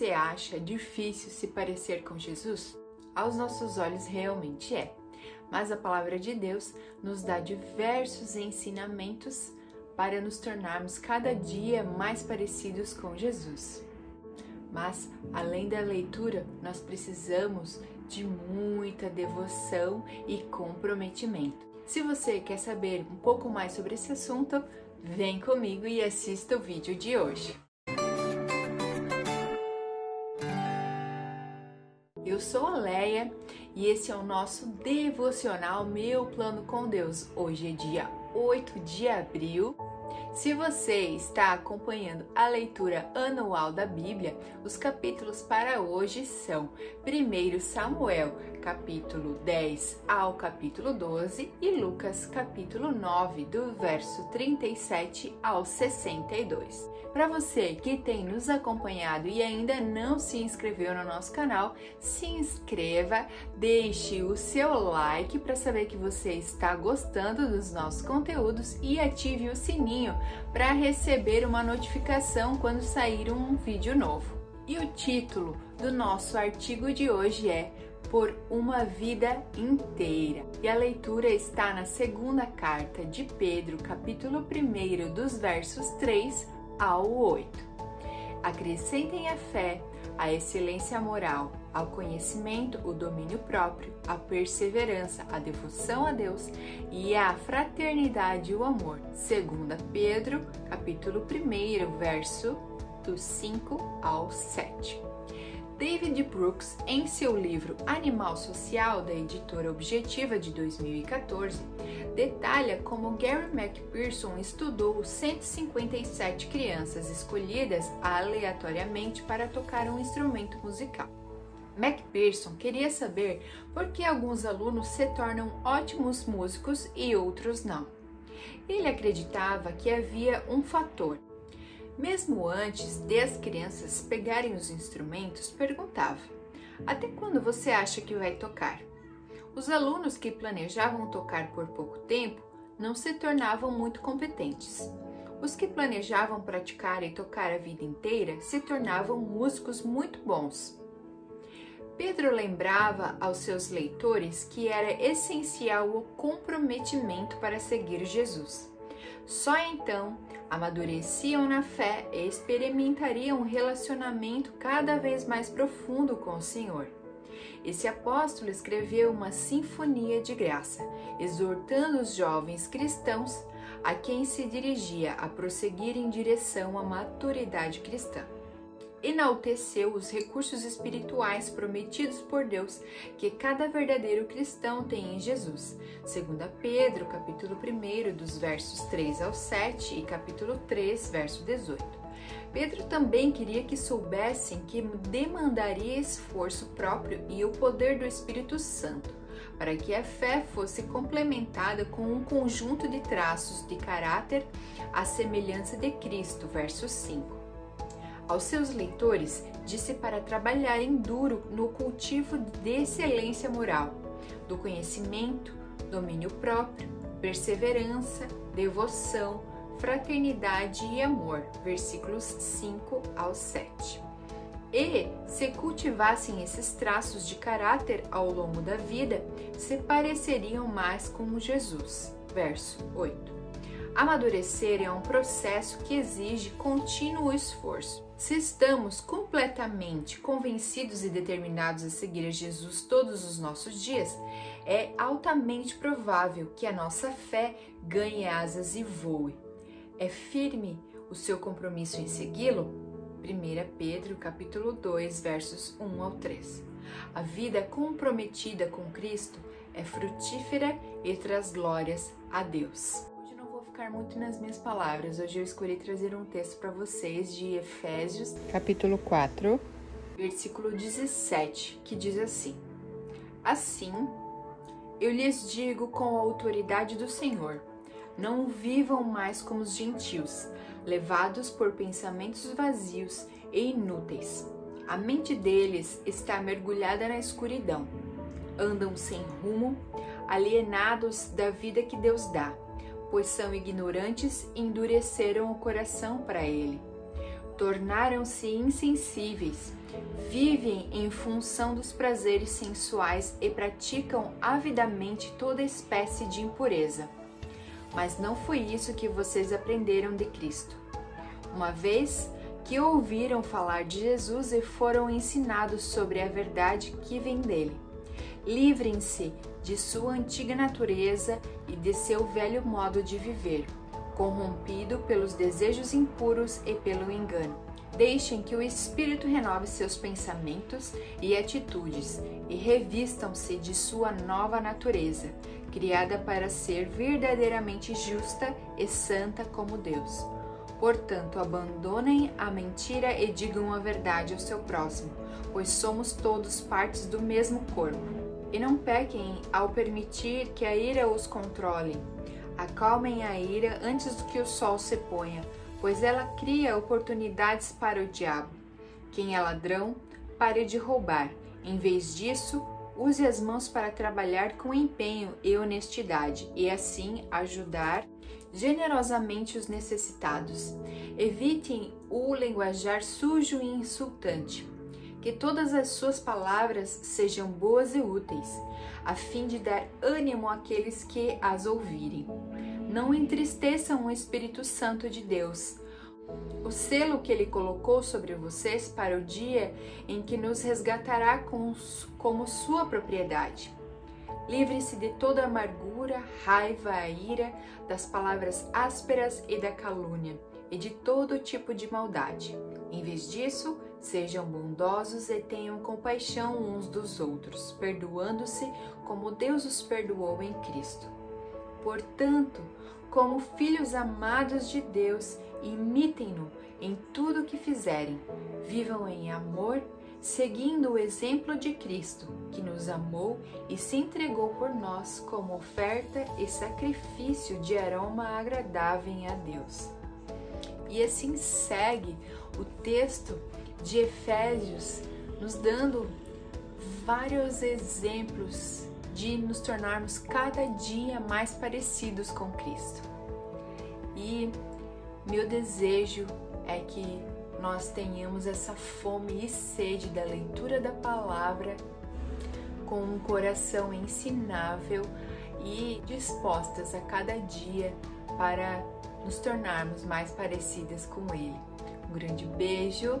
Você acha difícil se parecer com Jesus? Aos nossos olhos realmente é, mas a palavra de Deus nos dá diversos ensinamentos para nos tornarmos cada dia mais parecidos com Jesus. Mas, além da leitura, nós precisamos de muita devoção e comprometimento. Se você quer saber um pouco mais sobre esse assunto, vem comigo e assista o vídeo de hoje. Eu sou a Leia e esse é o nosso devocional Meu Plano com Deus. Hoje é dia 8 de abril se você está acompanhando a leitura anual da Bíblia, os capítulos para hoje são 1 Samuel, capítulo 10 ao capítulo 12 e Lucas, capítulo 9, do verso 37 ao 62. Para você que tem nos acompanhado e ainda não se inscreveu no nosso canal, se inscreva, deixe o seu like para saber que você está gostando dos nossos conteúdos e ative o sininho para receber uma notificação quando sair um vídeo novo. E o título do nosso artigo de hoje é Por uma Vida Inteira. E a leitura está na segunda carta de Pedro, capítulo 1, dos versos 3 ao 8. Acrescentem a fé, a excelência moral, ao conhecimento, o domínio próprio, a perseverança, a devoção a Deus e a fraternidade e o amor. Segunda Pedro, capítulo 1, verso do 5 ao 7. David Brooks, em seu livro Animal Social, da editora Objetiva de 2014, detalha como Gary McPherson estudou 157 crianças escolhidas aleatoriamente para tocar um instrumento musical. McPherson queria saber por que alguns alunos se tornam ótimos músicos e outros não. Ele acreditava que havia um fator. Mesmo antes de as crianças pegarem os instrumentos, perguntava: Até quando você acha que vai tocar? Os alunos que planejavam tocar por pouco tempo não se tornavam muito competentes. Os que planejavam praticar e tocar a vida inteira se tornavam músicos muito bons. Pedro lembrava aos seus leitores que era essencial o comprometimento para seguir Jesus. Só então amadureciam na fé e experimentariam um relacionamento cada vez mais profundo com o Senhor. Esse apóstolo escreveu uma sinfonia de graça, exortando os jovens cristãos a quem se dirigia a prosseguir em direção à maturidade cristã enalteceu os recursos espirituais prometidos por Deus que cada verdadeiro cristão tem em Jesus. Segundo Pedro, capítulo 1, dos versos 3 ao 7 e capítulo 3, verso 18. Pedro também queria que soubessem que demandaria esforço próprio e o poder do Espírito Santo, para que a fé fosse complementada com um conjunto de traços de caráter à semelhança de Cristo, verso 5 aos seus leitores, disse para trabalharem duro no cultivo de excelência moral, do conhecimento, domínio próprio, perseverança, devoção, fraternidade e amor. Versículos 5 ao 7. E, se cultivassem esses traços de caráter ao longo da vida, se pareceriam mais com Jesus. Verso 8. Amadurecer é um processo que exige contínuo esforço. Se estamos completamente convencidos e determinados a seguir a Jesus todos os nossos dias, é altamente provável que a nossa fé ganhe asas e voe. É firme o seu compromisso em segui-lo? 1 Pedro capítulo 2, versos 1 ao 3. A vida comprometida com Cristo é frutífera e traz glórias a Deus ficar muito nas minhas palavras. Hoje eu escolhi trazer um texto para vocês de Efésios, capítulo 4, versículo 17, que diz assim: Assim, eu lhes digo com a autoridade do Senhor: não vivam mais como os gentios, levados por pensamentos vazios e inúteis. A mente deles está mergulhada na escuridão. Andam sem rumo, alienados da vida que Deus dá pois são ignorantes e endureceram o coração para ele. tornaram-se insensíveis, vivem em função dos prazeres sensuais e praticam avidamente toda espécie de impureza. Mas não foi isso que vocês aprenderam de Cristo. Uma vez que ouviram falar de Jesus e foram ensinados sobre a verdade que vem dele. Livrem-se de sua antiga natureza e de seu velho modo de viver corrompido pelos desejos impuros e pelo engano. Deixem que o Espírito renove seus pensamentos e atitudes e revistam-se de sua nova natureza, criada para ser verdadeiramente justa e santa como Deus. Portanto, abandonem a mentira e digam a verdade ao seu próximo, pois somos todos partes do mesmo corpo. E não pequem ao permitir que a ira os controle Acalmem a ira antes que o sol se ponha, pois ela cria oportunidades para o diabo. Quem é ladrão, pare de roubar. Em vez disso, use as mãos para trabalhar com empenho e honestidade e assim ajudar generosamente os necessitados. Evitem o linguajar sujo e insultante. Que todas as suas palavras sejam boas e úteis, a fim de dar ânimo àqueles que as ouvirem. Não entristeçam o Espírito Santo de Deus, o selo que ele colocou sobre vocês para o dia em que nos resgatará como sua propriedade. Livre-se de toda amargura, raiva, ira, das palavras ásperas e da calúnia, e de todo tipo de maldade. Em vez disso, Sejam bondosos e tenham compaixão uns dos outros, perdoando-se como Deus os perdoou em Cristo. Portanto, como filhos amados de Deus, imitem-no em tudo o que fizerem. Vivam em amor, seguindo o exemplo de Cristo, que nos amou e se entregou por nós como oferta e sacrifício de aroma agradável a Deus. E assim segue o texto de Efésios, nos dando vários exemplos de nos tornarmos cada dia mais parecidos com Cristo. E meu desejo é que nós tenhamos essa fome e sede da leitura da palavra com um coração ensinável e dispostas a cada dia para nos tornarmos mais parecidas com Ele. Um grande beijo